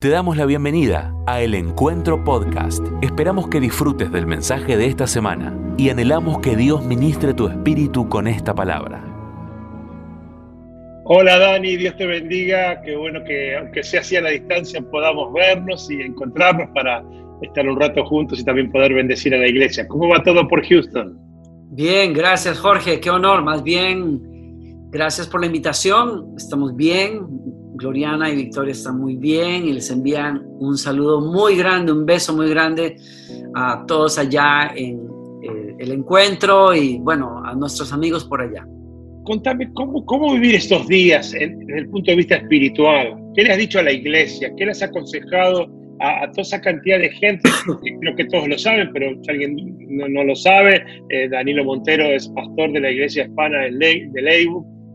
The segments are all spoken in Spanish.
Te damos la bienvenida a El Encuentro Podcast. Esperamos que disfrutes del mensaje de esta semana y anhelamos que Dios ministre tu espíritu con esta palabra. Hola Dani, Dios te bendiga. Qué bueno que aunque sea así a la distancia podamos vernos y encontrarnos para estar un rato juntos y también poder bendecir a la iglesia. ¿Cómo va todo por Houston? Bien, gracias Jorge, qué honor. Más bien, gracias por la invitación. Estamos bien, Gloriana y Victoria están muy bien y les envían un saludo muy grande, un beso muy grande a todos allá en eh, el encuentro y bueno, a nuestros amigos por allá. Contame, ¿cómo, cómo vivir estos días desde el punto de vista espiritual? ¿Qué le has dicho a la iglesia? ¿Qué les has aconsejado a, toda esa cantidad de gente? creo que todos lo saben, pero si alguien no, lo sabe, eh, Danilo Montero es pastor de la iglesia hispana de, Le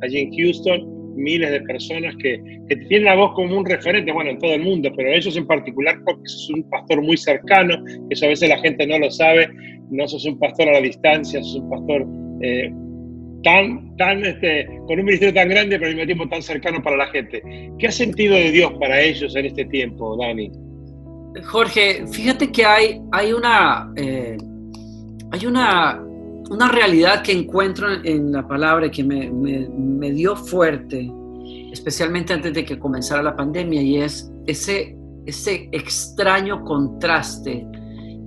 allí en Houston miles de personas que, que, tienen la voz como un referente, bueno, en todo el mundo, pero ellos en particular porque sos un pastor muy cercano, que eso a veces la gente no lo sabe, no sos un pastor a la distancia, sos un pastor eh, tan, tan, este, con un ministerio tan grande, pero al mismo tiempo tan cercano para la gente. ¿Qué ha sentido de Dios para ellos en este tiempo, Dani? Jorge, fíjate que hay, hay una... Eh, hay una una realidad que encuentro en la palabra que me, me, dio fuerte, especialmente antes de que comenzara la pandemia, y es ese, ese extraño contraste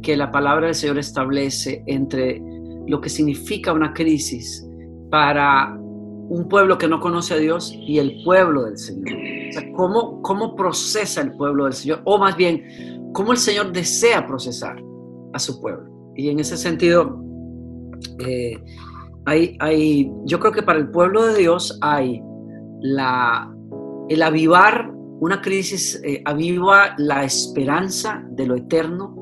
que la palabra del Señor establece entre lo que significa una crisis para un pueblo que no conoce a Dios y el pueblo del Señor. O sea, ¿cómo, cómo procesa el pueblo del Señor? O más bien, cómo el Señor desea procesar a su pueblo. Y en ese sentido, eh, hay, hay, yo creo que para el pueblo de Dios hay la, el avivar una crisis, eh, aviva la esperanza de lo eterno,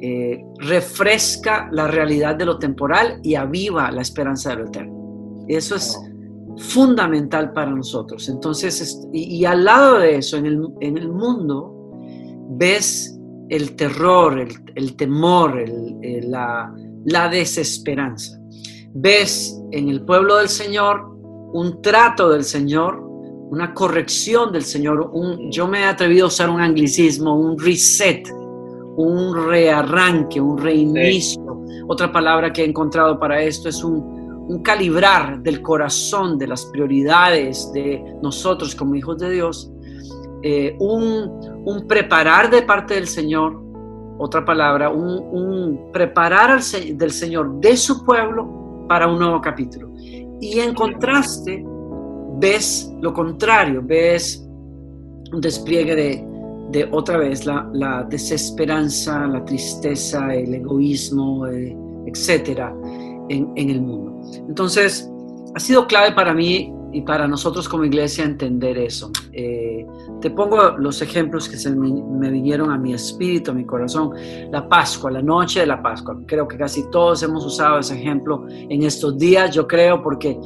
eh, refresca la realidad de lo temporal y aviva la esperanza de lo eterno. Eso es fundamental para nosotros. Entonces, y, al lado de eso, en el, en el mundo, ves el terror, el, el temor, el, la, la desesperanza. Ves en el pueblo del Señor un trato del Señor, una corrección del Señor, un, yo me he atrevido a usar un anglicismo, un reset, un rearranque, un reinicio. Otra palabra que he encontrado para esto es un, calibrar del corazón, de las prioridades de nosotros como hijos de Dios, eh, un, un preparar de parte del Señor otra palabra, un, preparar al, del Señor de su pueblo para un nuevo capítulo. Y en contraste, ves lo contrario, ves un despliegue de, otra vez la, desesperanza, la tristeza, el egoísmo, eh, etcétera, en, en el mundo. Entonces, ha sido clave para mí y para nosotros como iglesia entender eso. Eh, te pongo los ejemplos que se me, vinieron a mi espíritu, a mi corazón. La Pascua, la noche de la Pascua. Creo que casi todos hemos usado ese ejemplo en estos días, yo creo, porque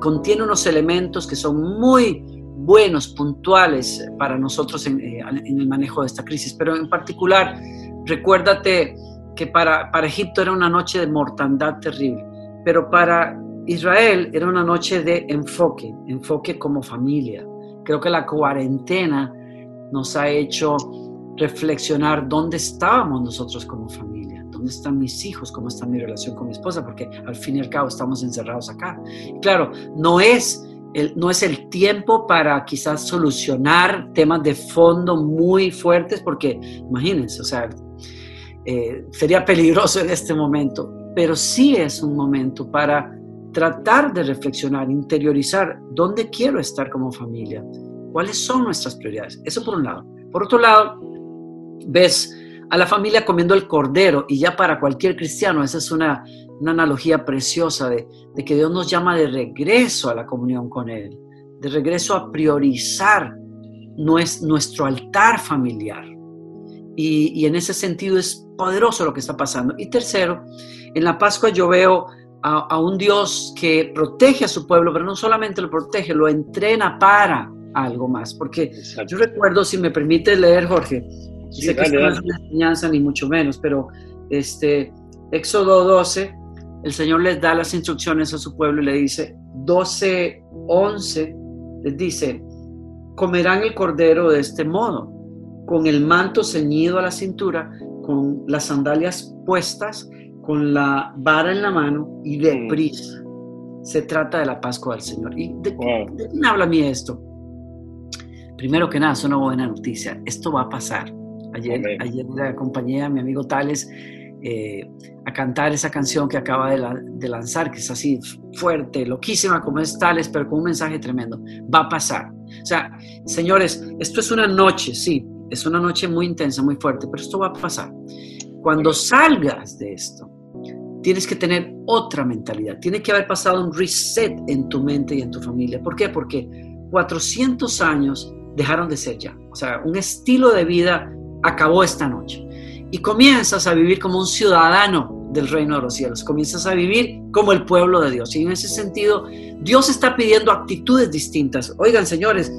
contiene unos elementos que son muy buenos, puntuales para nosotros en, eh, el manejo de esta crisis. Pero en particular, recuérdate que para Egipto era una noche de mortandad terrible, pero para Israel era una noche de enfoque, enfoque como familia. Creo que la cuarentena nos ha hecho reflexionar dónde estábamos nosotros como familia, dónde están mis hijos, cómo está mi relación con mi esposa, porque al fin y al cabo estamos encerrados acá. claro, no es el, no es el tiempo para quizás solucionar temas de fondo muy fuertes, porque imagínense, o sea, eh, sería peligroso en este momento, pero sí es un momento para tratar de reflexionar, interiorizar dónde quiero estar como familia, cuáles son nuestras prioridades. Eso por un lado. Por otro lado, ves a la familia comiendo el cordero y ya para cualquier cristiano, esa es una, analogía preciosa de, que Dios nos llama de regreso a la comunión con Él, de regreso a priorizar nuestro altar familiar. Y, y en ese sentido es poderoso lo que está pasando. Y tercero, en la Pascua yo veo a, un Dios que protege a su pueblo, pero no solamente lo protege, lo entrena para algo más. Porque yo recuerdo, si me permite leer, Jorge, sé que no es una enseñanza ni mucho menos, pero este, Éxodo 12, el Señor les da las instrucciones a su pueblo y le dice, 12, 11, les dice, comerán el cordero de este modo. con el manto ceñido a la cintura, con las sandalias puestas, con la vara en la mano y de Mm. prisa. Se trata de la Pascua del Señor. ¿Y de, Wow. de quién habla a mí esto? Primero que nada, es una buena noticia. Esto va a pasar. Ayer, Amén. ayer le acompañé a mi amigo Tales eh, a cantar esa canción que acaba de, la- de lanzar, que es así fuerte, loquísima como es Tales, pero con un mensaje tremendo. Va a pasar. O sea, señores, esto es una noche, sí, es una noche muy intensa, muy fuerte, pero esto va a pasar. Cuando salgas de esto, tienes que tener otra mentalidad. Tiene que haber pasado un reset en tu mente y en tu familia. ¿Por qué? Porque 400 años dejaron de ser ya. O sea, un estilo de vida acabó esta noche. Y comienzas a vivir como un ciudadano del reino de los cielos. Comienzas a vivir como el pueblo de Dios. Y en ese sentido, Dios está pidiendo actitudes distintas. Oigan, señores,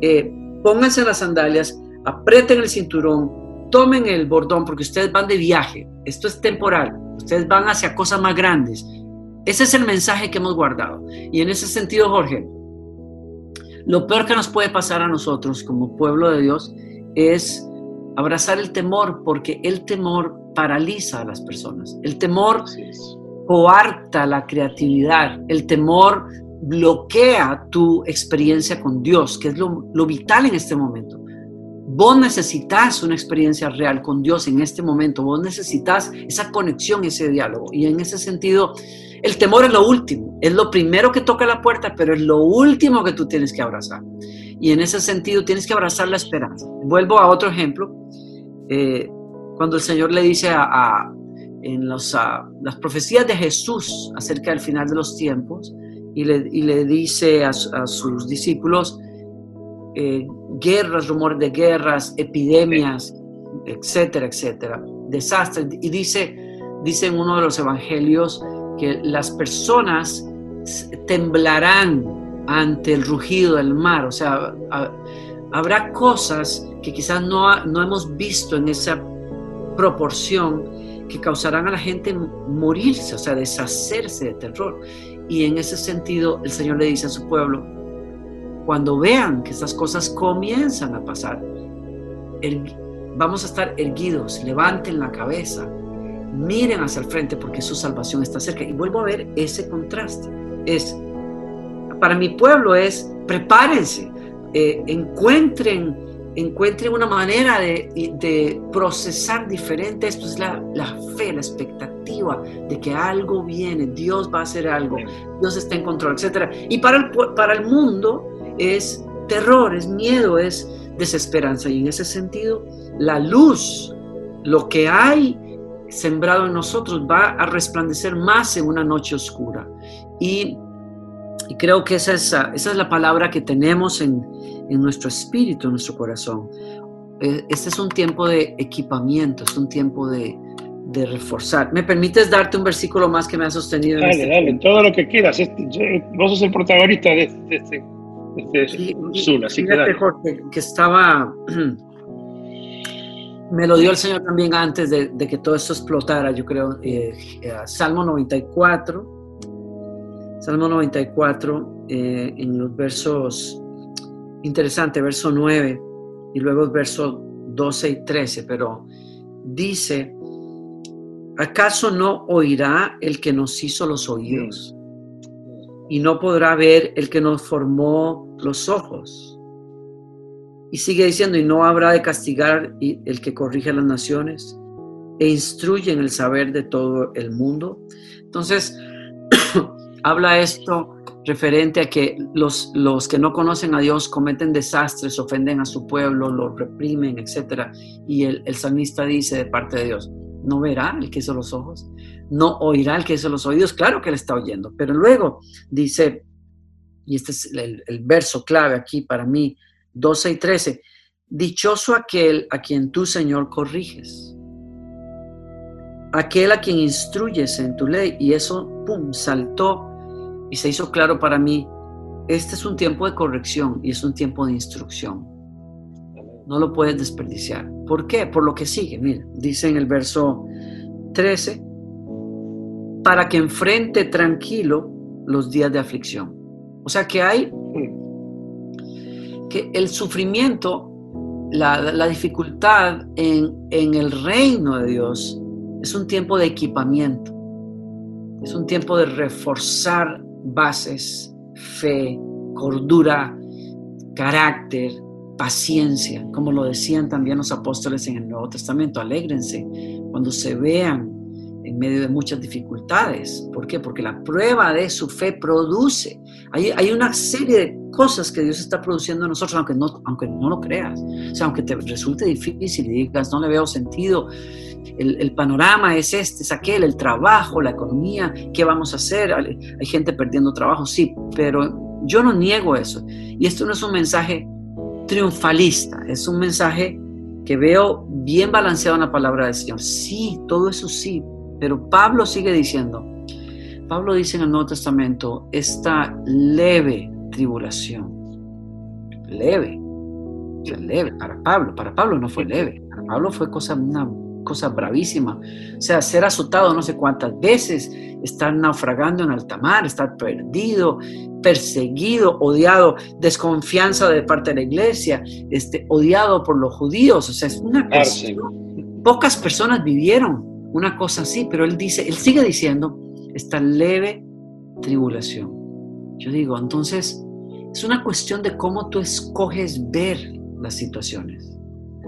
eh, pónganse las sandalias, aprieten el cinturón, tomen el bordón porque ustedes van de viaje. Esto es temporal. Ustedes van hacia cosas más grandes. Ese es el mensaje que hemos guardado. Y en ese sentido, Jorge, lo peor que nos puede pasar a nosotros como pueblo de Dios es abrazar el temor, porque el temor paraliza a las personas. El temor coarta la creatividad, el temor bloquea tu experiencia con Dios, que es lo, lo vital en este momento. Vos necesitas una experiencia real con Dios en este momento, vos necesitas esa conexión, ese diálogo. Y en ese sentido, el temor es lo último, es lo primero que toca la puerta, pero es lo último que tú tienes que abrazar. Y en ese sentido tienes que abrazar la esperanza. Vuelvo a otro ejemplo. Eh, cuando el Señor le dice a, a en los, a, las profecías de Jesús acerca del final de los tiempos y le, y le dice a, a sus discípulos eh, guerras, rumores de guerras, epidemias, etcétera, etcétera, desastres. Y dice, dice en uno de los evangelios que las personas temblarán ante el rugido del mar, o sea, habrá cosas que quizás no, no hemos visto en esa proporción que causarán a la gente morirse, o sea, deshacerse de terror. Y en ese sentido, el Señor le dice a su pueblo, cuando vean que estas cosas comienzan a pasar, vamos a estar erguidos, levanten la cabeza, miren hacia el frente porque su salvación está cerca. Y vuelvo a ver ese contraste. Es, para mi pueblo es, prepárense, eh, encuentren encuentren una manera de, de, procesar diferente esto, es la, la, fe, la expectativa de que algo viene, Dios va a hacer algo, Dios está en control, etc. Y para el, para el mundo es terror, es miedo, es desesperanza. Y en ese sentido, la luz, lo que hay sembrado en nosotros, va a resplandecer más en una noche oscura. Y, y creo que esa es, esa es la palabra que tenemos en, en nuestro espíritu, en nuestro corazón. Este es un tiempo de equipamiento, es un tiempo de, de reforzar. ¿Me permites darte un versículo más que me ha sostenido? Dale, en este dale, tiempo? todo lo que quieras. Este, yo, vos sos el protagonista de, de este, este Sí, que fíjate. Jorge, que estaba, me lo dio el Señor también antes de, de que todo esto explotara, yo creo, eh, eh, Salmo 94, Salmo 94, eh, en los versos, interesante, verso 9 y luego verso 12 y 13, pero dice, ¿acaso no oirá el que nos hizo los oídos? Y no podrá ver el que nos formó los ojos. Y sigue diciendo, y no habrá de castigar el que corrige a las naciones e instruye en el saber de todo el mundo. Entonces, habla esto referente a que los, los que no conocen a Dios cometen desastres, ofenden a su pueblo, lo reprimen, etc. Y el, el salmista dice de parte de Dios, ¿no verá el que hizo los ojos? ¿No oirá el que hizo los oídos? Claro que él está oyendo, pero luego dice, y este es el, el verso clave aquí para mí, 12 y 13, dichoso aquel a quien tú, Señor, corriges, aquel a quien instruyes en tu ley, y eso, pum, saltó y se hizo claro para mí, este es un tiempo de corrección y es un tiempo de instrucción. No lo puedes desperdiciar. ¿Por qué? Por lo que sigue. Mira, dice en el verso 13, para que enfrente tranquilo los días de aflicción. O sea que hay que el sufrimiento la, dificultad en, en el reino de Dios es un tiempo de equipamiento, es un tiempo de reforzar bases, fe, cordura, carácter, paciencia, como lo decían también los apóstoles en el Nuevo Testamento, alégrense cuando se vean medio de muchas dificultades. ¿Por qué? Porque la prueba de su fe produce. Hay, hay una serie de cosas que Dios está produciendo en nosotros, aunque no, aunque no lo creas. O sea, aunque te resulte difícil y digas, no le veo sentido, el, el, panorama es este, es aquel, el trabajo, la economía, ¿qué vamos a hacer? Hay, hay gente perdiendo trabajo, sí, pero yo no niego eso. Y esto no es un mensaje triunfalista, es un mensaje que veo bien balanceado en la palabra del Señor. Sí, todo eso sí, pero Pablo sigue diciendo, Pablo dice en el Nuevo Testamento, esta leve tribulación, leve, leve, para Pablo, para Pablo no fue leve, para Pablo fue cosa, una cosa bravísima, o sea, ser azotado no sé cuántas veces, estar naufragando en alta mar, estar perdido, perseguido, odiado, desconfianza de parte de la iglesia, este, odiado por los judíos, o sea, es una cosa, pocas personas vivieron una cosa así, pero él dice, él sigue diciendo, esta leve tribulación. Yo digo, entonces, es una cuestión de cómo tú escoges ver las situaciones.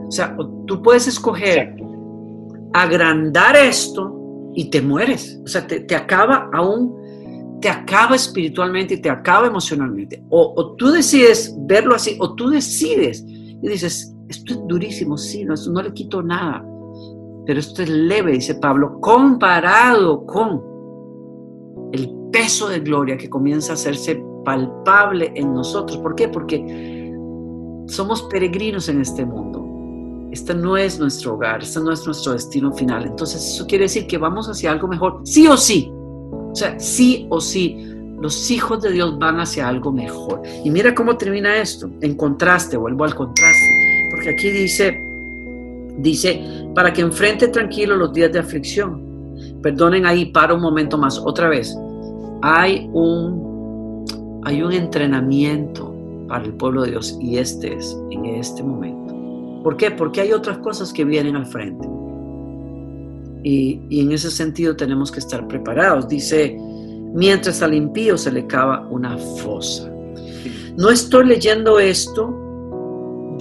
O sea, tú puedes escoger agrandar esto y te mueres. O sea, te, acaba aún, te acaba espiritualmente y te acaba emocionalmente. O, tú decides verlo así, o tú decides y dices, esto es durísimo, sí, no, no le quito nada pero esto es leve, dice Pablo, comparado con el peso de gloria que comienza a hacerse palpable en nosotros. ¿Por qué? Porque somos peregrinos en este mundo. Este no es nuestro hogar, este no es nuestro destino final. Entonces eso quiere decir que vamos hacia algo mejor, sí o sí. O sea, sí o sí, los hijos de Dios van hacia algo mejor. Y mira cómo termina esto, en contraste, vuelvo al contraste, porque aquí dice, dice, para que enfrente tranquilo los días de aflicción. Perdonen ahí, para un momento más, otra vez. Hay un, hay un entrenamiento para el pueblo de Dios y este es en este momento. ¿Por qué? Porque hay otras cosas que vienen al frente. Y, y en ese sentido tenemos que estar preparados. Dice, mientras al impío se le cava una fosa. No estoy leyendo esto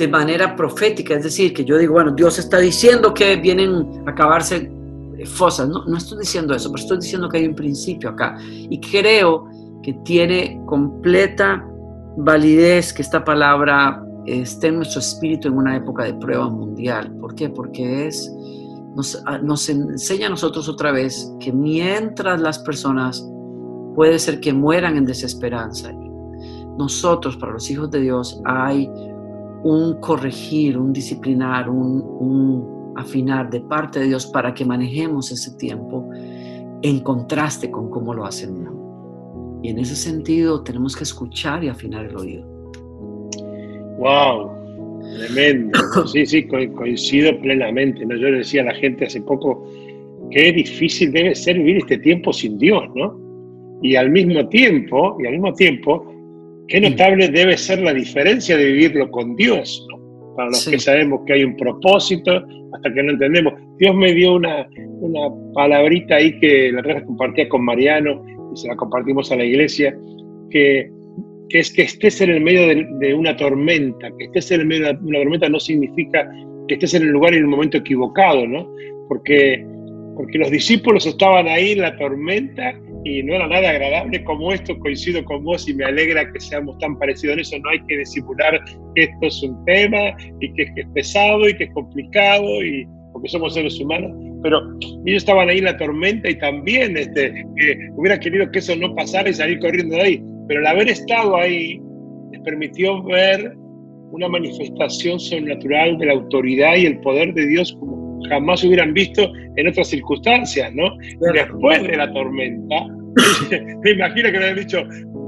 de manera profética, es decir, que yo digo, bueno, Dios está diciendo que vienen a acabarse fosas. No, no estoy diciendo eso, pero estoy diciendo que hay un principio acá. Y creo que tiene completa validez que esta palabra esté en nuestro espíritu en una época de prueba mundial. ¿Por qué? Porque es, nos, nos enseña a nosotros otra vez que mientras las personas puede ser que mueran en desesperanza, nosotros, para los hijos de Dios, hay un corregir, un disciplinar, un, afinar de parte de Dios para que manejemos ese tiempo en contraste con cómo lo hacen Y en ese sentido tenemos que escuchar y afinar el oído. ¡Wow! Tremendo. Sí, sí, coincido plenamente. ¿no? Yo le decía a la gente hace poco qué difícil debe ser vivir este tiempo sin Dios, ¿no? Y al mismo tiempo, y al mismo tiempo, Qué notable debe ser la diferencia de vivirlo con Dios, para los que sabemos que hay un propósito, hasta que no entendemos. Dios me dio una, una palabrita ahí que la otra compartía con Mariano y se la compartimos a la iglesia, que, que es que estés en el medio de, una tormenta, que estés en el medio de una tormenta no significa que estés en el lugar y en el momento equivocado, ¿no? Porque, porque los discípulos estaban ahí en la tormenta y no era nada agradable. Como esto, coincido con vos y me alegra que seamos tan parecidos en eso, no hay que disimular que esto es un tema y que, es pesado y que es complicado y porque somos seres humanos, pero ellos estaban ahí en la tormenta y también este, hubiera querido que eso no pasara y salir corriendo de ahí, pero el haber estado ahí les permitió ver una manifestación sobrenatural de la autoridad y el poder de Dios como jamás hubieran visto en otras circunstancias, ¿no? Después de la tormenta, me imagino que me habían dicho,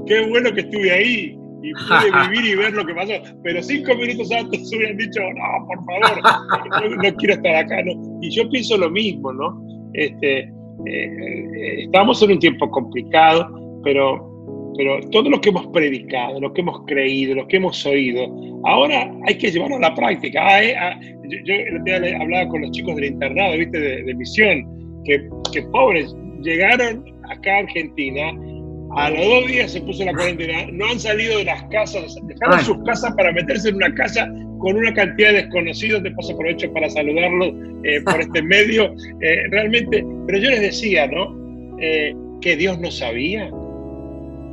qué bueno que estuve ahí y pude vivir y ver lo que pasó, pero cinco minutos antes hubieran dicho, no, por favor, no, quiero estar acá, ¿no? Y yo pienso lo mismo, ¿no? Este, eh, estamos en un tiempo complicado, pero pero todo lo que hemos predicado, lo que hemos creído, lo que hemos oído, ahora hay que llevarlo a la práctica. Ah, eh, ah, yo, yo hablaba con los chicos del internado, ¿viste? De, misión, que, que pobres, llegaron acá a Argentina, a los dos días se puso la cuarentena, no han salido de las casas, dejaron sus casas para meterse en una casa con una cantidad de desconocidos, de paso aprovecho para saludarlos eh, por este medio, eh, realmente, pero yo les decía, ¿no? que Dios no sabía,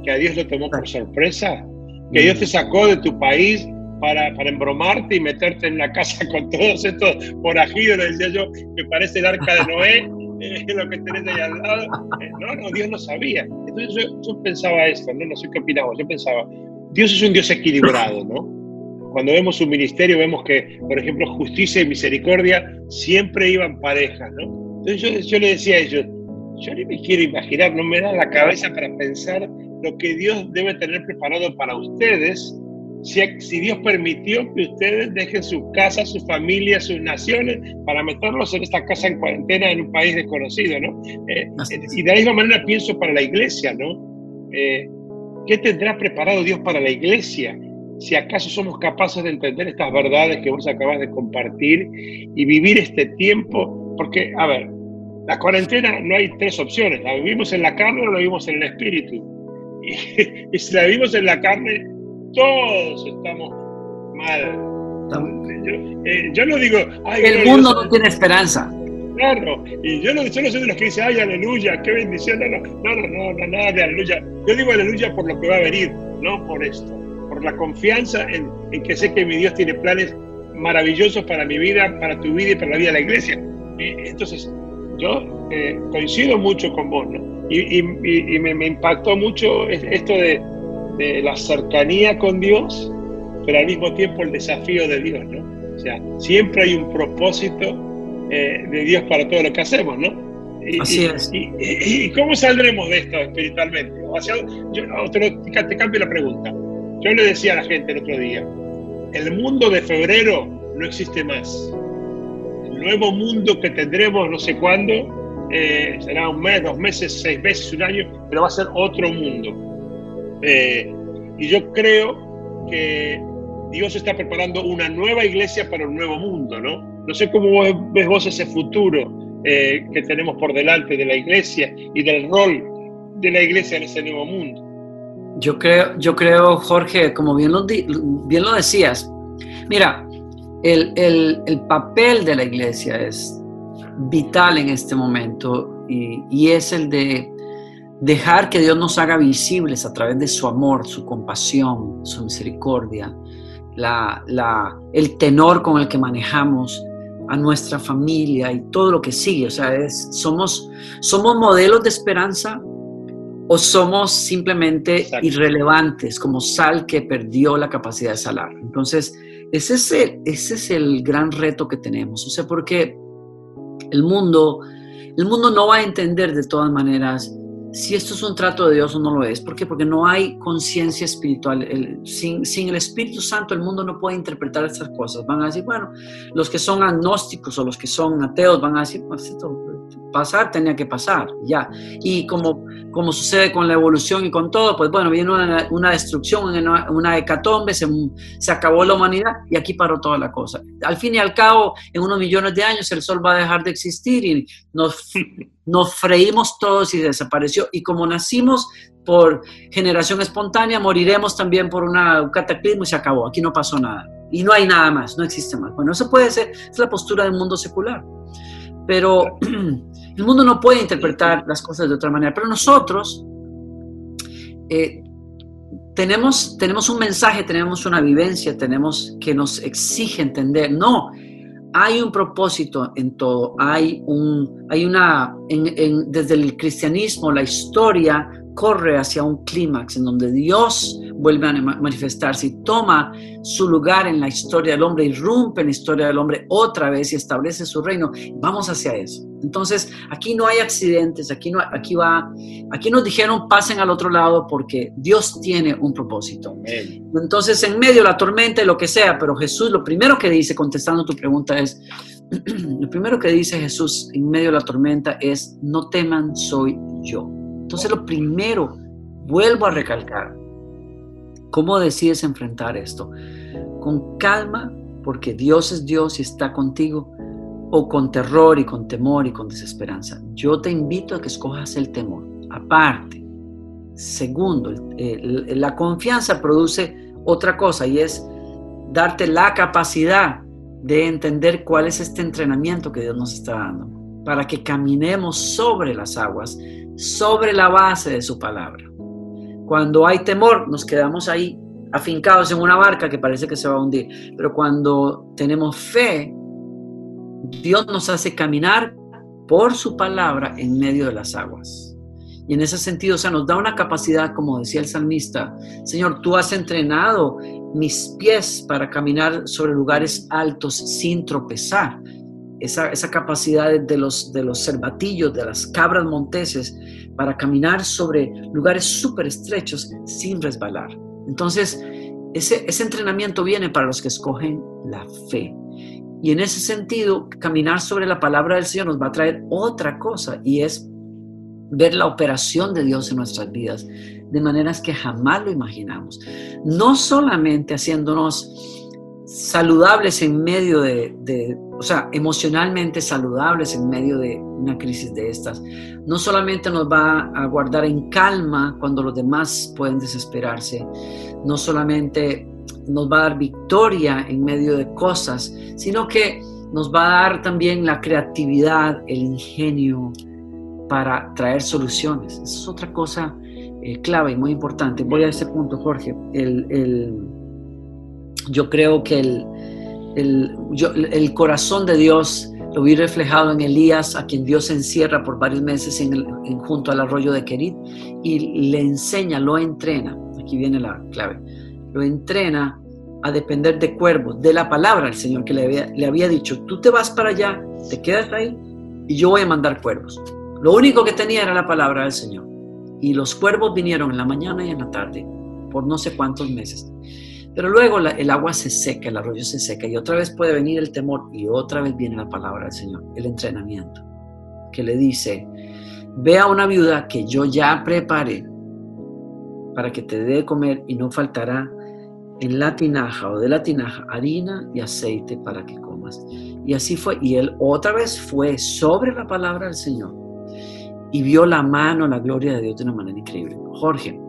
que a Dios lo tomó por sorpresa, que Dios te sacó de tu país para, para embromarte y meterte en una casa con todos estos forajidos, decía yo, que parece el arca de Noé, eh, lo que tenés ahí al lado. Eh, no, no, Dios no sabía. Entonces yo, pensaba esto, ¿no? no sé qué opinamos, yo pensaba, Dios es un Dios equilibrado, ¿no? Cuando vemos su ministerio vemos que, por ejemplo, justicia y misericordia siempre iban parejas, ¿no? Entonces yo, yo le decía a ellos, yo ni me quiero imaginar, no me da la cabeza para pensar lo que Dios debe tener preparado para ustedes si, Dios permitió que ustedes dejen sus casas, sus familias, sus naciones, para meterlos en esta casa en cuarentena en un país desconocido, ¿no? Eh, y de la misma manera pienso para la iglesia, ¿no? Eh, ¿Qué tendrá preparado Dios para la iglesia? Si acaso somos capaces de entender estas verdades que vos acabas de compartir y vivir este tiempo, porque, a ver, la cuarentena no hay tres opciones, la vivimos en la carne o la vivimos en el espíritu. Y, si la vivimos en la carne, todos estamos mal. Eh, yo, no digo... el mundo no tiene esperanza. Claro, y yo no, yo no soy de los que dicen, ay, aleluya, qué bendición. No, no, no, no, no, nada de aleluya. Yo digo aleluya por lo que va a venir, no por esto. Por la confianza en, en que sé que mi Dios tiene planes maravillosos para mi vida, para tu vida y para la vida de la iglesia. entonces, yo eh, coincido mucho con vos, ¿no? Y, me, impactó mucho esto de, la cercanía con Dios, pero al mismo tiempo el desafío de Dios, ¿no? O sea, siempre hay un propósito eh, de Dios para todo lo que hacemos, ¿no? Y, Así es. Y, cómo saldremos de esto espiritualmente? yo, te, te cambio la pregunta. Yo le decía a la gente el otro día, el mundo de febrero no existe más. Nuevo mundo que tendremos no sé cuándo eh, será un mes, dos meses, seis meses, un año, pero va a ser otro mundo. Eh, y yo creo que Dios está preparando una nueva iglesia para un nuevo mundo, ¿no? No sé cómo ves vos ese futuro eh, que tenemos por delante de la iglesia y del rol de la iglesia en ese nuevo mundo. Yo creo, yo creo Jorge, como bien lo, bien lo decías, mira, el, el, el papel de la iglesia es vital en este momento y, es el de dejar que Dios nos haga visibles a través de su amor, su compasión, su misericordia, la, la, el tenor con el que manejamos a nuestra familia y todo lo que sigue. O sea, es, somos, somos modelos de esperanza o somos simplemente irrelevantes como sal que perdió la capacidad de salar. Entonces, ese es el, ese es el gran reto que tenemos. O sea, porque el mundo, el mundo no va a entender de todas maneras si esto es un trato de Dios o no lo es. ¿Por qué? Porque no hay conciencia espiritual. sin, sin, el Espíritu Santo el mundo no puede interpretar estas cosas. Van a decir, bueno, los que son agnósticos o los que son ateos van a decir, pues esto pasar tenía que pasar, ya. Y como, como sucede con la evolución y con todo, pues bueno, viene una, una destrucción, una, una hecatombe, se, se, acabó la humanidad y aquí paró toda la cosa. Al fin y al cabo, en unos millones de años el sol va a dejar de existir y nos, nos freímos todos y desapareció. Y como nacimos por generación espontánea, moriremos también por una, un cataclismo y se acabó. Aquí no pasó nada. Y no hay nada más, no existe más. Bueno, eso puede ser, es la postura del mundo secular. Pero el mundo no puede interpretar las cosas de otra manera. Pero nosotros eh, tenemos, tenemos un mensaje, tenemos una vivencia, tenemos que nos exige entender. No, hay un propósito en todo. Hay, un, hay una, desde el cristianismo, la historia corre hacia un clímax en donde Dios vuelve a manifestarse y toma su lugar en la historia del hombre, irrumpe en la historia del hombre otra vez y establece su reino. Vamos hacia eso. Entonces, aquí no hay accidentes, aquí, no, aquí, va, aquí nos dijeron pasen al otro lado porque Dios tiene un propósito. Entonces, en medio de la tormenta y lo que sea, pero Jesús lo primero que dice, contestando tu pregunta, es, lo primero que dice Jesús en medio de la tormenta es, no teman, soy yo. Entonces, lo primero vuelvo a recalcar, ¿cómo decides enfrentar esto? ¿Con calma porque Dios es Dios y está contigo? ¿O con terror y con temor y con desesperanza? Yo te invito a que escojas el temor. Aparte, segundo, la confianza produce otra cosa y es darte la capacidad de entender cuál es este entrenamiento que Dios nos está dando para que caminemos sobre las aguas, sobre la base de su palabra. Cuando hay temor, nos quedamos ahí afincados en una barca que parece que se va a hundir. Pero cuando tenemos fe, Dios nos hace caminar por su palabra en medio de las aguas. Y en ese sentido, o sea, nos da una capacidad, como decía el salmista, Señor, tú has entrenado mis pies para caminar sobre lugares altos sin tropezar. Esa, esa capacidad de los, de los cervatillos, de las cabras monteses, para caminar sobre lugares súper estrechos sin resbalar. Entonces, ese, ese entrenamiento viene para los que escogen la fe. Y en ese sentido, caminar sobre la palabra del Señor nos va a traer otra cosa y es ver la operación de Dios en nuestras vidas de maneras que jamás lo imaginamos. No solamente haciéndonos saludables en medio de, o sea, emocionalmente saludables en medio de una crisis de estas. No solamente nos va a guardar en calma cuando los demás pueden desesperarse, no solamente nos va a dar victoria en medio de cosas, sino que nos va a dar también la creatividad, el ingenio para traer soluciones. Esa es otra cosa eh, clave y muy importante. Voy a ese punto, Jorge. el, yo creo que el, el, el, corazón de Dios lo vi reflejado en Elías, a quien Dios encierra por varios meses en, junto al arroyo de Kerit y le enseña, lo entrena, aquí viene la clave, lo entrena a depender de cuervos, de la palabra del Señor que le había, dicho, tú te vas para allá, te quedas ahí y yo voy a mandar cuervos. Lo único que tenía era la palabra del Señor. Y los cuervos vinieron en la mañana y en la tarde por no sé cuántos meses. Pero luego el agua se seca, el arroyo se seca y otra vez puede venir el temor y otra vez viene la palabra del Señor, el entrenamiento, que le dice, ve a una viuda que yo ya preparé para que te dé de comer y no faltará en la tinaja o de la tinaja harina y aceite para que comas. Y así fue. Y él otra vez fue sobre la palabra del Señor y vio la mano, la gloria de Dios de una manera increíble. Jorge,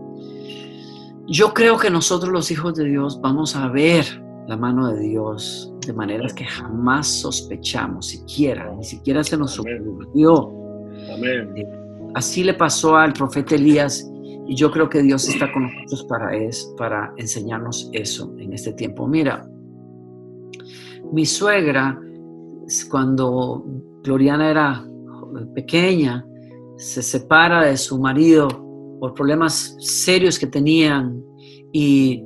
yo creo que nosotros los hijos de Dios vamos a ver la mano de Dios de maneras que jamás sospechamos, siquiera, ni siquiera se nos ocurrió. Eh, así le pasó al profeta Elías y yo creo que Dios está con nosotros para, es, para enseñarnos eso en este tiempo. Mira, mi suegra, cuando Gloriana era pequeña, se separa de su marido por problemas serios que tenían y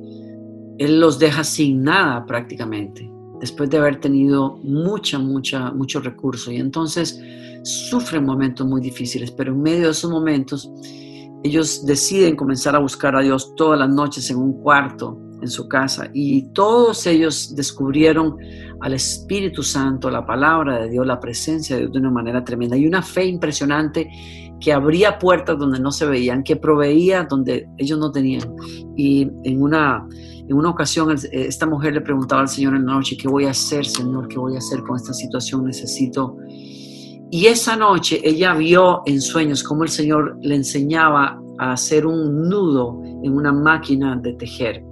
él los deja sin nada prácticamente, después de haber tenido mucha, mucha, mucho recurso. Y entonces sufren momentos muy difíciles, pero en medio de esos momentos ellos deciden comenzar a buscar a Dios todas las noches en un cuarto en su casa y todos ellos descubrieron al Espíritu Santo, la palabra de Dios, la presencia de Dios de una manera tremenda y una fe impresionante que abría puertas donde no se veían, que proveía donde ellos no tenían. Y en una, en una ocasión esta mujer le preguntaba al Señor en la noche, ¿qué voy a hacer, Señor? ¿Qué voy a hacer con esta situación? Necesito... Y esa noche ella vio en sueños cómo el Señor le enseñaba a hacer un nudo en una máquina de tejer.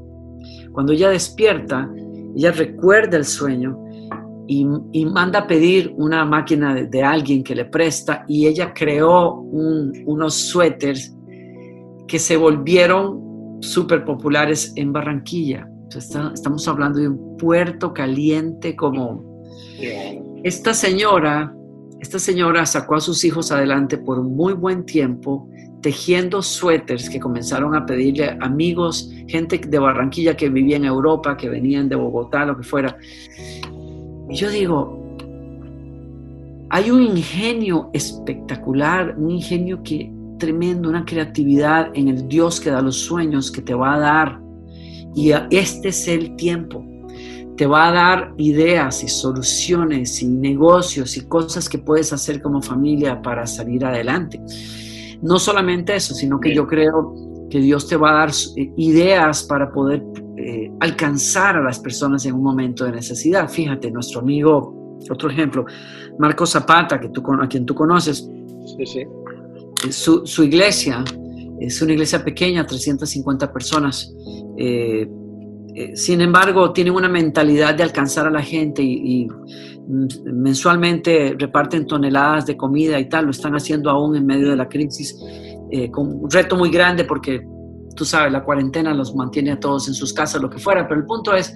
Cuando ella despierta, ella recuerda el sueño y, manda a pedir una máquina de, alguien que le presta y ella creó unos suéteres que se volvieron súper populares en Barranquilla. estamos hablando de un puerto caliente como... Esta señora, esta señora sacó a sus hijos adelante por muy buen tiempo tejiendo suéteres que comenzaron a pedirle amigos, gente de Barranquilla que vivía en Europa, que venían de Bogotá, lo que fuera. Y yo digo, hay un ingenio espectacular, un ingenio que tremendo, una creatividad en el Dios que da los sueños, que te va a dar. Y este es el tiempo. Te va a dar ideas y soluciones y negocios y cosas que puedes hacer como familia para salir adelante. No solamente eso, sino que yo creo que Dios te va a dar eh, ideas para poder eh, alcanzar a las personas en un momento de necesidad. Fíjate, nuestro amigo, otro ejemplo, Marco Zapata, que tú, a quien tú conoces, eh, Su, iglesia es una iglesia pequeña, 350 personas. Sin embargo, tiene una mentalidad de alcanzar a la gente y, mm, mensualmente reparten toneladas de comida y tal, lo están haciendo aún en medio de la crisis eh, con un reto muy grande porque tú sabes, la cuarentena los mantiene a todos en sus casas, lo que fuera, pero el punto es,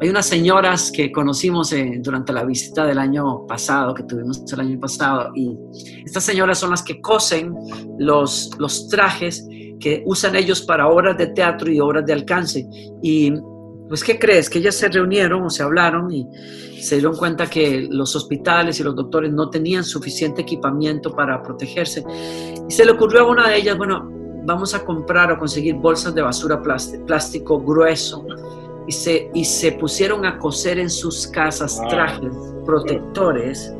hay unas señoras que conocimos eh, durante la visita del año pasado, que tuvimos el año pasado, y estas señoras son las que cosen los, los trajes que usan ellos para obras de teatro y obras de alcance. Y pues, ¿qué crees? Que ellas se reunieron o se hablaron y se dieron cuenta que los hospitales y los doctores no tenían suficiente equipamiento para protegerse. Y se le ocurrió a una de ellas, bueno, vamos a comprar o conseguir bolsas de basura plástico grueso. Y se, y se pusieron a coser en sus casas trajes protectores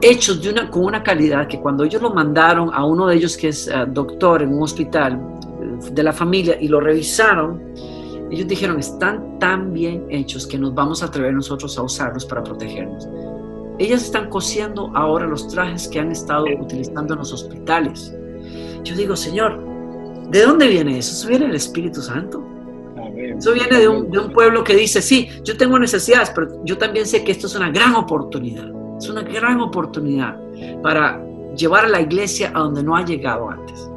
hechos de una, con una calidad que cuando ellos lo mandaron a uno de ellos que es eh, doctor en un hospital eh, de la familia y lo revisaron, ellos dijeron, están tan bien hechos que nos vamos a atrever nosotros a usarlos para protegernos. Ellas están cosiendo ahora los trajes que han estado utilizando en los hospitales. Yo digo, Señor, ¿de dónde viene eso? ¿Eso viene del Espíritu Santo? Eso viene de un, de un, pueblo que dice, sí, yo tengo necesidades, pero yo también sé que esto es una gran oportunidad. Es una gran oportunidad para llevar a la iglesia a donde no ha llegado antes.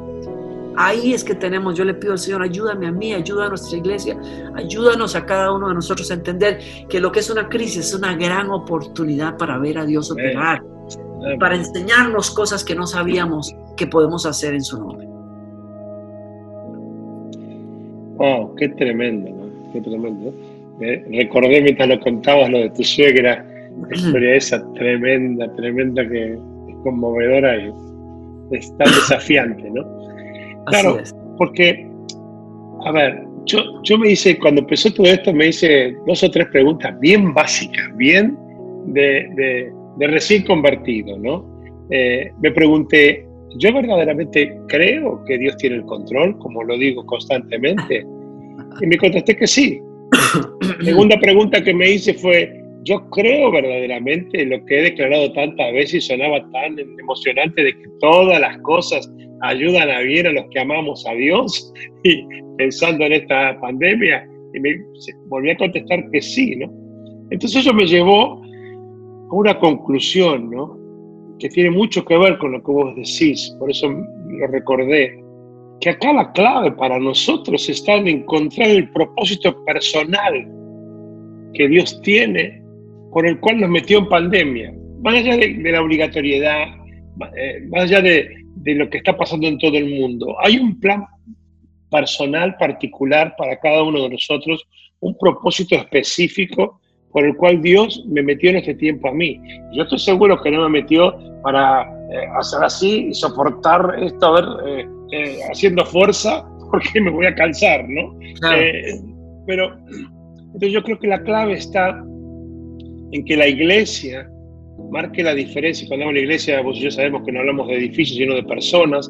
Ahí es que tenemos, yo le pido al Señor, ayúdame a mí, ayuda a nuestra iglesia, ayúdanos a cada uno de nosotros a entender que lo que es una crisis es una gran oportunidad para ver a Dios operar, para enseñarnos cosas que no sabíamos que podemos hacer en su nombre. Oh, qué tremendo, ¿no? Qué tremendo. recordé mientras lo contabas lo de tu suegra, la historia esa tremenda, tremenda que es conmovedora y es tan desafiante, ¿no? Claro, porque, a ver, yo, yo me hice, cuando empezó todo esto, me hice dos o tres preguntas bien básicas, bien de, de, recién convertido, ¿no? Eh, me pregunté, ¿yo verdaderamente creo que Dios tiene el control, como lo digo constantemente? Y me contesté que sí. Segunda pregunta que me hice fue, yo creo verdaderamente lo que he declarado tantas veces y sonaba tan emocionante de que todas las cosas ayudan a bien a los que amamos a Dios y pensando en esta pandemia y me volví a contestar que sí, ¿no? Entonces eso me llevó a una conclusión, ¿no? Que tiene mucho que ver con lo que vos decís, por eso lo recordé, que acá la clave para nosotros está en encontrar el propósito personal que Dios tiene por el cual nos metió en pandemia, más allá de, la obligatoriedad, eh, más allá de, de lo que está pasando en todo el mundo. Hay un plan personal particular para cada uno de nosotros, un propósito específico por el cual Dios me metió en este tiempo a mí. Yo estoy seguro que no me metió para eh, hacer así y soportar esto, a ver, eh, eh, haciendo fuerza, porque me voy a cansar, ¿no? pero entonces yo creo que la clave está en que la iglesia marque la diferencia. Cuando hablamos de iglesia, vos y yo sabemos que no hablamos de edificios, sino de personas,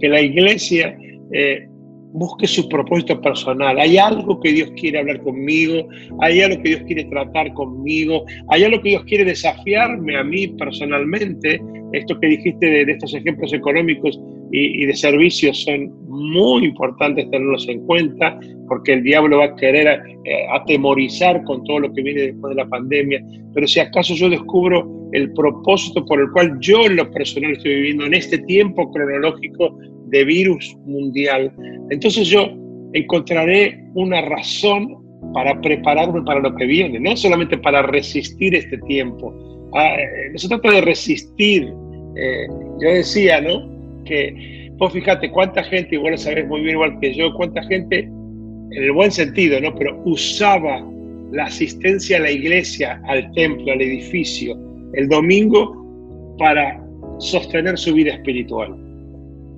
que la iglesia eh, busque su propósito personal. Hay algo que Dios quiere hablar conmigo, hay algo que Dios quiere tratar conmigo, hay algo que Dios quiere desafiarme a mí personalmente. Esto que dijiste de, estos ejemplos económicos y, de servicios son muy importantes tenerlos en cuenta porque el diablo va a querer eh, atemorizar con todo lo que viene después de la pandemia. Pero si acaso yo descubro el propósito por el cual yo en lo personal estoy viviendo en este tiempo cronológico de virus mundial, entonces yo encontraré una razón para prepararme para lo que viene, no solamente para resistir este tiempo. Ah, eh, no se trata de resistir. Eh, yo decía, ¿no? Que vos fíjate cuánta gente, igual lo sabés muy bien igual que yo, cuánta gente, en el buen sentido, ¿no? Pero usaba la asistencia a la iglesia, al templo, al edificio, el domingo para sostener su vida espiritual.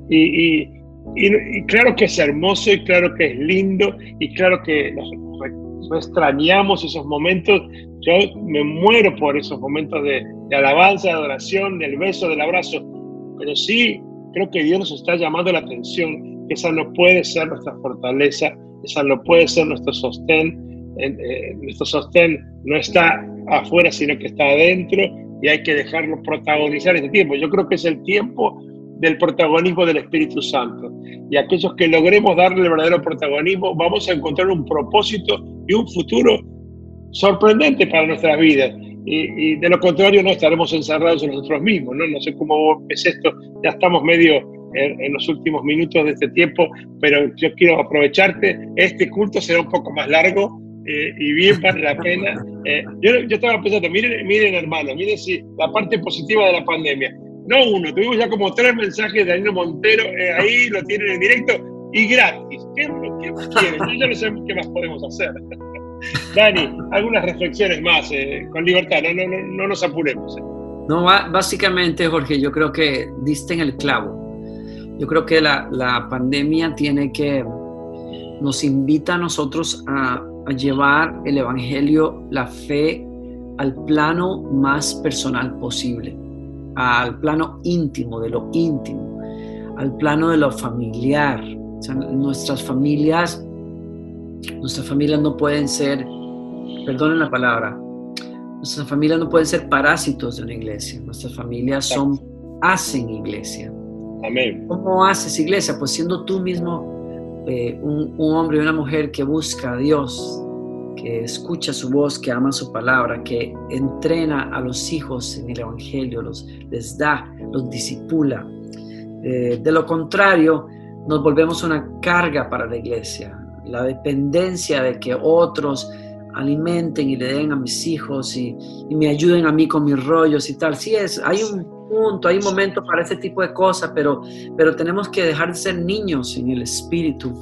Y, claro que es hermoso y claro que es lindo y claro que nos, extrañamos esos momentos. Yo me muero por esos momentos de alabanza, de adoración, del beso, del abrazo. Pero sí, creo que Dios nos está llamando la atención que esa no puede ser nuestra fortaleza, esa no puede ser nuestro sostén. Eh, nuestro sostén no está afuera, sino que está adentro y hay que dejarlo protagonizar este tiempo. Yo creo que es el tiempo del protagonismo del Espíritu Santo. Y aquellos que logremos darle el verdadero protagonismo, vamos a encontrar un propósito y un futuro sorprendente para nuestras vidas. Y, de lo contrario, no estaremos encerrados en nosotros mismos. No, no sé cómo es esto, ya estamos medio en, los últimos minutos de este tiempo, pero yo quiero aprovecharte. Este culto será un poco más largo. Eh, y bien vale la pena. Eh, yo, yo, estaba pensando, miren, miren hermano, miren si la parte positiva de la pandemia no uno, tuvimos ya como tres mensajes de Danilo Montero, eh, ahí lo tienen en directo y gratis. ¿Qué, más quieren? Yo ya no sé qué más podemos hacer. Dani, algunas reflexiones más, eh, con libertad, no, no, no, no nos apuremos. Eh. No, básicamente, Jorge, yo creo que diste en el clavo. Yo creo que la, la pandemia tiene que, nos invita a nosotros a, a llevar el Evangelio, la fe, al plano más personal posible al plano íntimo, de lo íntimo, al plano de lo familiar. nuestras familias, nuestras familias no pueden ser, perdonen la palabra, nuestras familias no pueden ser parásitos de una iglesia. Nuestras familias son, hacen iglesia. Amén. ¿Cómo haces iglesia? Pues siendo tú mismo eh, un, un hombre y una mujer que busca a Dios, que escucha su voz, que ama su palabra, que entrena a los hijos en el Evangelio, los, les da, los disipula. Eh, de lo contrario, nos volvemos una carga para la iglesia. La dependencia de que otros alimenten y le den a mis hijos y, y, me ayuden a mí con mis rollos y tal. Sí es, hay un punto, hay un momento para ese tipo de cosas, pero, pero tenemos que dejar de ser niños en el espíritu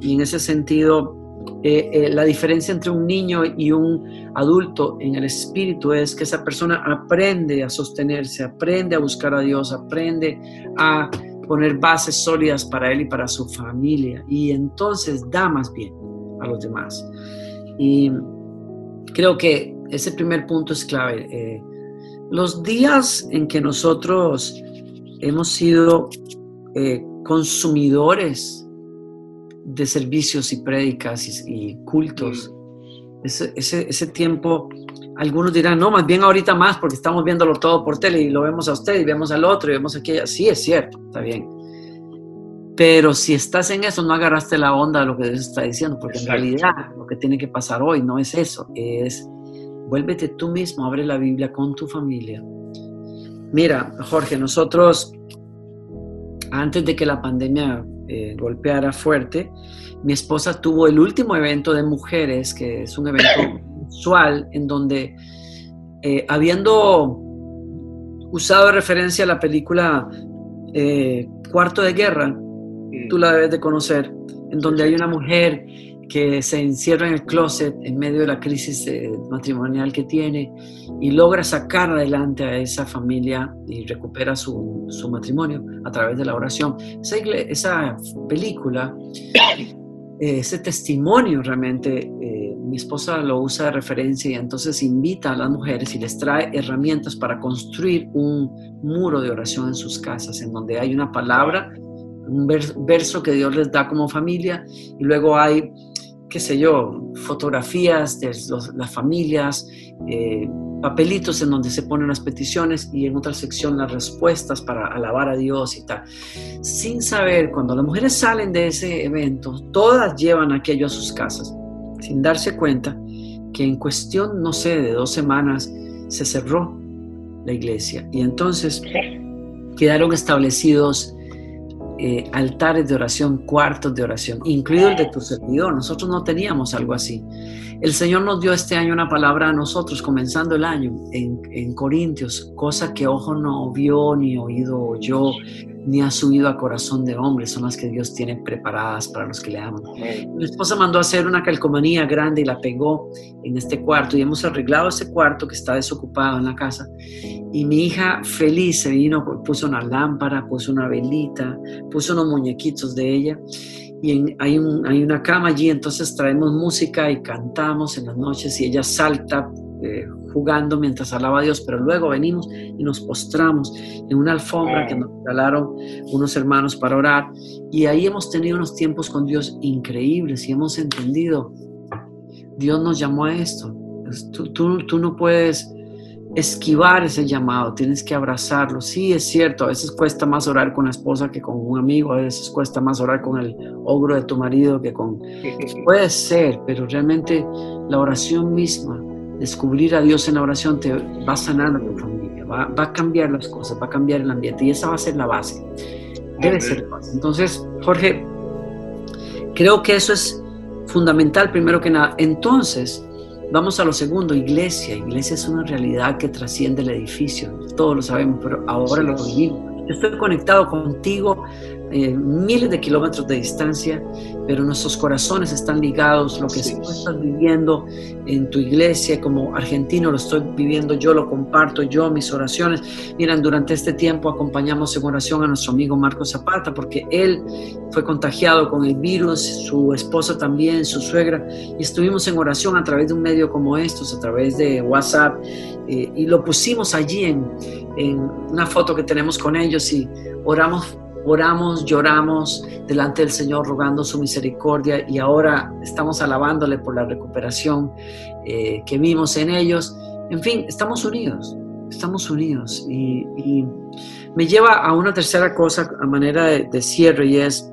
y en ese sentido eh, eh, la diferencia entre un niño y un adulto en el espíritu es que esa persona aprende a sostenerse, aprende a buscar a Dios, aprende a poner bases sólidas para él y para su familia y entonces da más bien a los demás. Y creo que ese primer punto es clave. Eh, los días en que nosotros hemos sido consumidores de servicios y prédicas y, cultos. Mm. Ese, ese, tiempo, algunos dirán, no, más bien ahorita más porque estamos viéndolo todo por tele y lo vemos a usted y vemos al otro y vemos aquella. Sí, es cierto, está bien. Pero si estás en eso, no agarraste la onda de lo que Dios está diciendo, porque en realidad lo que tiene que pasar hoy no es eso, es vuélvete tú mismo, abre la Biblia con tu familia. Mira, Jorge, nosotros, antes de que la pandemia eh, golpeara fuerte. Mi esposa tuvo el último evento de mujeres, que es un evento usual en donde, eh, habiendo usado de referencia la película eh, Cuarto de Guerra, tú la debes de conocer, en donde hay una mujer que se encierra en el closet en medio de la crisis matrimonial que tiene y logra sacar adelante a esa familia y recupera su, su matrimonio a través de la oración. Esa, esa película, eh, ese testimonio realmente, eh, mi esposa lo usa de referencia y entonces invita a las mujeres y les trae herramientas para construir un muro de oración en sus casas, en donde hay una palabra, un verso que Dios les da como familia y luego hay qué sé yo, fotografías de las familias, eh, papelitos en donde se ponen las peticiones y en otra sección las respuestas para alabar a Dios y tal. Sin saber, cuando las mujeres salen de ese evento, todas llevan aquello a sus casas, sin darse cuenta que en cuestión, no sé, de dos semanas se cerró la iglesia y entonces quedaron establecidos eh, altares de oración, cuartos de oración, incluido el de tu servidor. Nosotros no teníamos algo así. El Señor nos dio este año una palabra a nosotros, comenzando el año en, en Corintios, cosa que ojo no vio, ni oído oyó, ni ha subido a corazón de hombre, son las que Dios tiene preparadas para los que le aman. Mi esposa mandó a hacer una calcomanía grande y la pegó en este cuarto y hemos arreglado ese cuarto que está desocupado en la casa. Y mi hija feliz se vino, puso una lámpara, puso una velita, puso unos muñequitos de ella y hay, hay una cama allí, entonces traemos música y cantamos en las noches y ella salta. Eh, jugando mientras alaba a Dios, pero luego venimos y nos postramos en una alfombra que nos regalaron unos hermanos para orar y ahí hemos tenido unos tiempos con Dios increíbles y hemos entendido, Dios nos llamó a esto. Tú, tú, tú no puedes esquivar ese llamado, tienes que abrazarlo. Sí, es cierto, a veces cuesta más orar con la esposa que con un amigo, a veces cuesta más orar con el ogro de tu marido que con... Puede ser, pero realmente la oración misma, descubrir a Dios en la oración te va a sanar a tu familia, va, va a cambiar las cosas, va a cambiar el ambiente y esa va a ser la base. Debe ser la base. Entonces, Jorge, creo que eso es fundamental primero que nada. Entonces, Vamos a lo segundo, iglesia. Iglesia es una realidad que trasciende el edificio. Todos lo sabemos, pero ahora lo vivimos. Estoy conectado contigo eh, miles de kilómetros de distancia, pero nuestros corazones están ligados. Lo que tú estás viviendo en tu iglesia como argentino lo estoy viviendo yo, lo comparto yo, mis oraciones. Miren, durante este tiempo acompañamos en oración a nuestro amigo Marco Zapata porque él fue contagiado con el virus, su esposa también, su suegra, y estuvimos en oración a través de un medio como estos, a través de WhatsApp, eh, y lo pusimos allí en, en una foto que tenemos con ellos y oramos oramos, lloramos delante del Señor rogando su misericordia y ahora estamos alabándole por la recuperación eh, que vimos en ellos. En fin, estamos unidos, estamos unidos. Y, me lleva a una tercera cosa a manera de, cierre y es,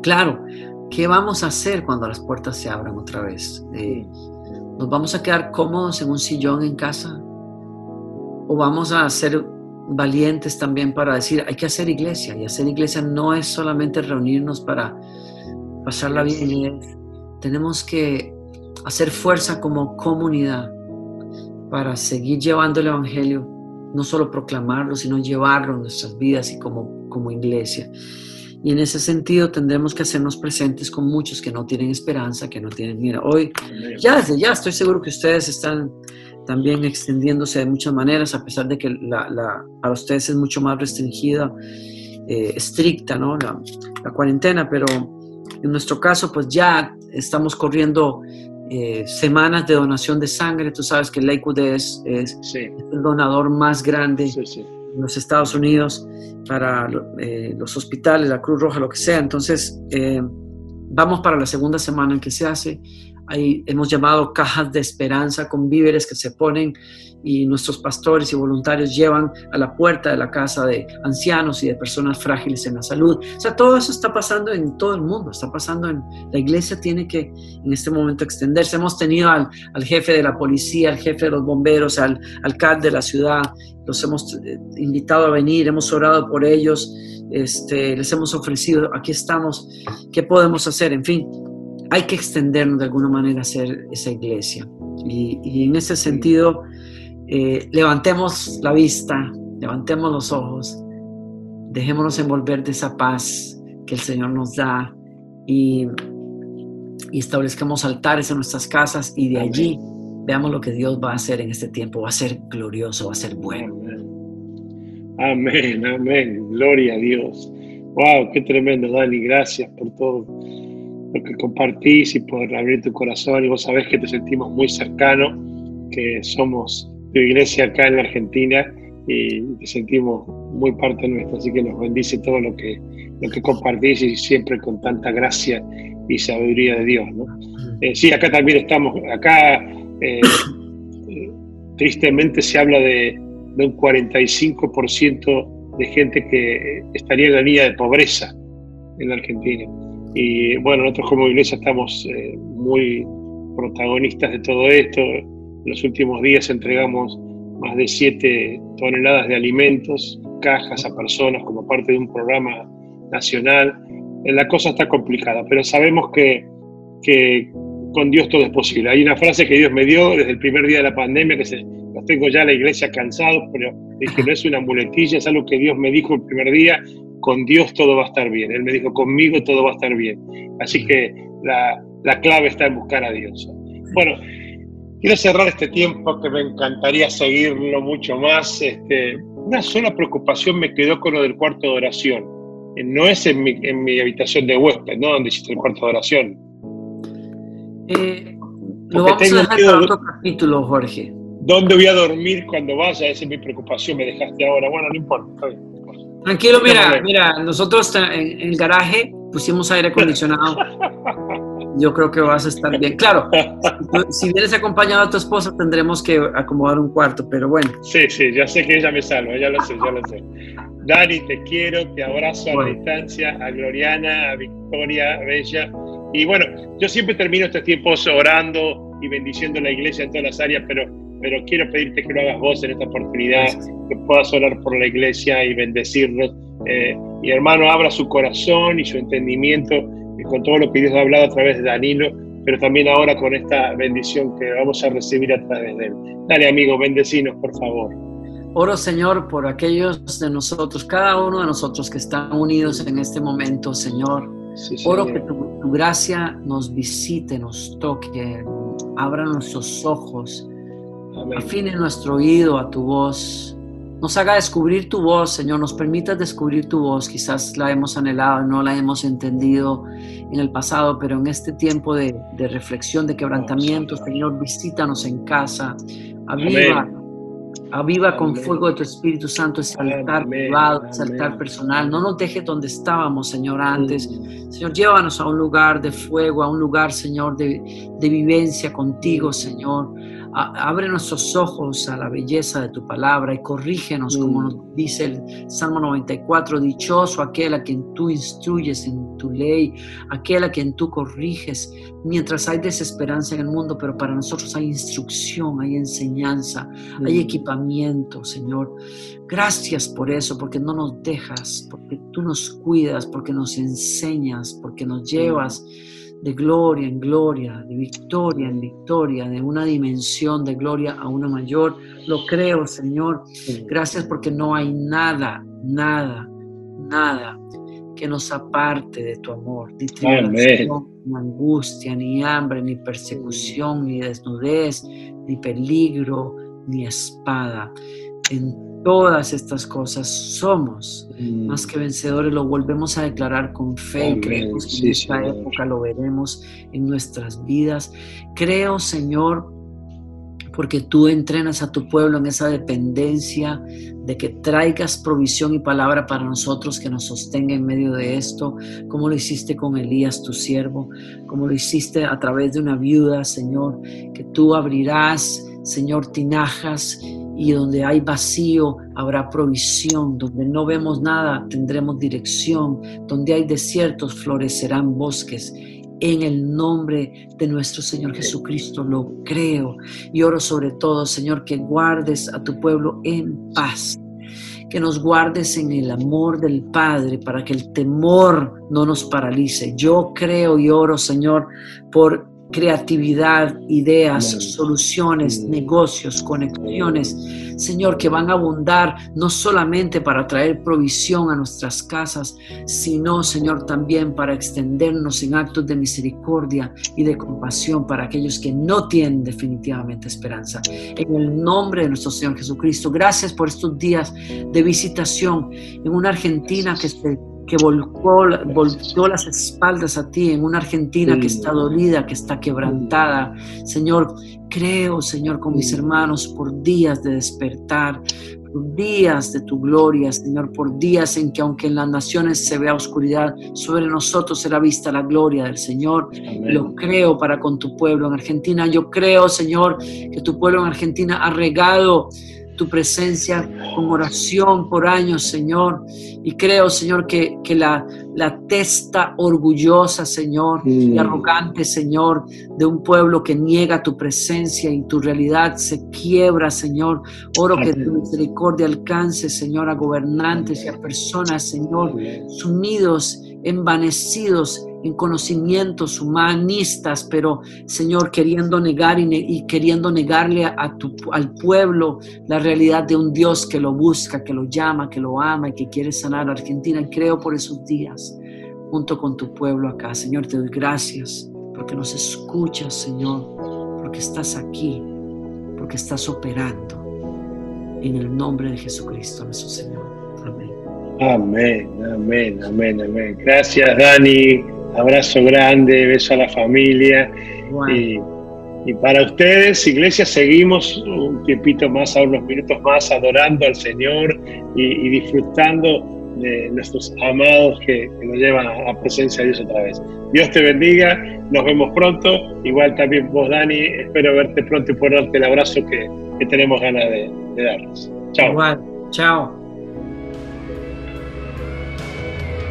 claro, ¿qué vamos a hacer cuando las puertas se abran otra vez? Eh, ¿Nos vamos a quedar cómodos en un sillón en casa? ¿O vamos a hacer valientes también para decir, hay que hacer iglesia, y hacer iglesia no es solamente reunirnos para pasarla bien, tenemos que hacer fuerza como comunidad para seguir llevando el Evangelio, no solo proclamarlo, sino llevarlo en nuestras vidas y como, como iglesia. Y en ese sentido tendremos que hacernos presentes con muchos que no tienen esperanza, que no tienen, mira, hoy, ya desde ya estoy seguro que ustedes están también extendiéndose de muchas maneras, a pesar de que la, para ustedes es mucho más restringida, eh, estricta, ¿no? La, cuarentena, pero en nuestro caso, pues ya estamos corriendo eh, semanas de donación de sangre. Tú sabes que Lakewood es, es el donador más grande en los Estados Unidos para eh, los hospitales, la Cruz Roja, lo que sea. Entonces, vamos para la segunda semana en que se hace hemos llamado cajas de esperanza con víveres que se ponen y nuestros pastores y voluntarios llevan a la puerta de la casa de ancianos y de personas frágiles en la salud. O sea, todo eso está pasando en todo el mundo, está pasando en... La iglesia tiene que en este momento extenderse. Hemos tenido al, jefe de la policía, al jefe de los bomberos, al alcalde de la ciudad, los hemos eh, invitado a venir, hemos orado por ellos, este, les hemos ofrecido, aquí estamos, ¿qué podemos hacer? En fin, hay que extendernos de alguna manera a ser esa iglesia. Y, en ese sentido, eh, levantemos la vista, levantemos los ojos, dejémonos envolver de esa paz que el Señor nos da y, establezcamos altares en nuestras casas y de allí veamos lo que Dios va a hacer en este tiempo. Va a ser glorioso, va a ser bueno. Amén, amén. Gloria a Dios. Wow, qué tremendo, Dani. Gracias por todo lo que compartís y por abrir tu corazón. Y vos sabés que te sentimos muy cercano, que somos tu iglesia acá en la Argentina y te sentimos muy parte nuestra. Así que nos bendice todo lo que, lo que compartís y siempre con tanta gracia y sabiduría de Dios. ¿no? Eh, sí, acá también estamos, acá eh, tristemente se habla de, de un 45% de gente que estaría en la línea de pobreza en la Argentina. Y bueno, nosotros como iglesia estamos eh, muy protagonistas de todo esto. En los últimos días entregamos más de 7 toneladas de alimentos, cajas a personas como parte de un programa nacional. Eh, la cosa está complicada, pero sabemos que, que con Dios todo es posible. Hay una frase que Dios me dio desde el primer día de la pandemia, que se, los tengo ya la iglesia cansados, pero que no es una muletilla, es algo que Dios me dijo el primer día, con Dios todo va a estar bien. Él me dijo, conmigo todo va a estar bien. Así que la, la clave está en buscar a Dios. Bueno, quiero cerrar este tiempo que me encantaría seguirlo mucho más. Este, una sola preocupación me quedó con lo del cuarto de oración. Eh, no es en mi, en mi habitación de huésped, ¿no? Donde hiciste el cuarto de oración. Eh, Lo vamos a dejar para otro capítulo, Jorge. ¿Dónde voy a dormir cuando vaya? Esa es mi preocupación, me dejaste ahora. Bueno, no importa, Tranquilo, mira, mira, nosotros en, el garaje pusimos aire acondicionado. Yo creo que vas a estar bien. Claro, si vienes acompañado a tu esposa tendremos que acomodar un cuarto, pero bueno. Sí, sí, ya sé que ella me salva, ya lo sé, ya lo sé. Dani, te quiero, te abrazo a la distancia, a Gloriana, a Victoria, a Bella. Y bueno, yo siempre termino estos tiempos orando y bendiciendo la iglesia en todas las áreas, pero, pero quiero pedirte que lo hagas vos en esta oportunidad, que puedas orar por la iglesia y bendecirnos. Eh, mi hermano abra su corazón y su entendimiento con todo lo que Dios ha hablado a través de Danilo, pero también ahora con esta bendición que vamos a recibir a través de él. Dale, amigo, bendecinos, por favor. Oro, Señor, por aquellos de nosotros, cada uno de nosotros que están unidos en este momento, Señor. Oro que tu, gracia nos visite, nos toque, abra nuestros ojos, afine nuestro oído a tu voz, nos haga descubrir tu voz, Señor, nos permita descubrir tu voz. Quizás la hemos anhelado, no la hemos entendido en el pasado, pero en este tiempo de, reflexión, de quebrantamiento, Señor, visítanos en casa, aviva. Aviva con fuego de tu Espíritu Santo ese altar privado, ese altar personal. No nos dejes donde estábamos, Señor, antes. Señor, llévanos a un lugar de fuego, a un lugar, Señor, de, de vivencia contigo, Señor abre nuestros ojos a la belleza de tu palabra y corrígenos, como nos mm. dice el Salmo 94, dichoso aquel a quien tú instruyes en tu ley, aquel a quien tú corriges, mientras hay desesperanza en el mundo, pero para nosotros hay instrucción, hay enseñanza, hay mm. equipamiento, Señor. Gracias por eso, porque no nos dejas, porque tú nos cuidas, porque nos enseñas, porque nos llevas de gloria en gloria, de victoria en victoria, de una dimensión de gloria a una mayor. Lo creo, Señor. Gracias porque no hay nada, nada, nada que nos aparte de tu amor, ni tribulación, ni angustia, ni hambre, ni persecución, ni desnudez, ni peligro, ni espada. En todas estas cosas somos mm. más que vencedores, lo volvemos a declarar con fe y creemos que en esta época lo veremos en nuestras vidas. Creo, Señor, porque tú entrenas a tu pueblo en esa dependencia de que traigas provisión y palabra para nosotros que nos sostenga en medio de esto, como lo hiciste con Elías, tu siervo, como lo hiciste a través de una viuda, Señor, que tú abrirás, Señor, tinajas y donde hay vacío habrá provisión, donde no vemos nada tendremos dirección, donde hay desiertos florecerán bosques. En el nombre de nuestro Señor Jesucristo lo creo. Y oro sobre todo, Señor, que guardes a tu pueblo en paz, que nos guardes en el amor del Padre para que el temor no nos paralice. Yo creo y oro, Señor, por creatividad, ideas, soluciones, negocios, conexiones, Señor, que van a abundar no solamente para traer provisión a nuestras casas, sino, Señor, también para extendernos en actos de misericordia y de compasión para aquellos que no tienen definitivamente esperanza. En el nombre de nuestro Señor Jesucristo, gracias por estos días de visitación en una Argentina que se que volcó, volvió las espaldas a ti en una Argentina que está dolida, que está quebrantada. Señor, creo, Señor, con mis hermanos por días de despertar, por días de tu gloria, Señor, por días en que aunque en las naciones se vea oscuridad, sobre nosotros será vista la gloria del Señor. Lo creo para con tu pueblo en Argentina. Yo creo, Señor, que tu pueblo en Argentina ha regado tu presencia con oración por años, Señor. Y creo, Señor, que, que la, la, testa orgullosa, Señor, y arrogante, Señor, de un pueblo que niega tu presencia y tu realidad se quiebra, Señor. Oro que tu misericordia alcance, Señor, a gobernantes y a personas, Señor, sumidos, envanecidos en conocimientos humanistas, pero Señor, queriendo negar y, queriendo negarle a, tu, al pueblo la realidad de un Dios que lo busca, que lo llama, que lo ama y que quiere sanar a Argentina. Y creo por esos días, junto con tu pueblo acá. Señor, te doy gracias porque nos escuchas, Señor, porque estás aquí, porque estás operando. En el nombre de Jesucristo, nuestro Señor. Amén. Amén, amén, amén, amén. Gracias, Dani abrazo grande, beso a la familia y, Y para ustedes, iglesia, seguimos un tiempito más, a unos minutos más, adorando al Señor y, disfrutando de nuestros amados que, nos llevan a la presencia de Dios otra vez. Dios te bendiga, nos vemos pronto. Igual también vos, Dani, espero verte pronto y poder darte el abrazo que, tenemos ganas de, de darnos. Chao. Igual, chao.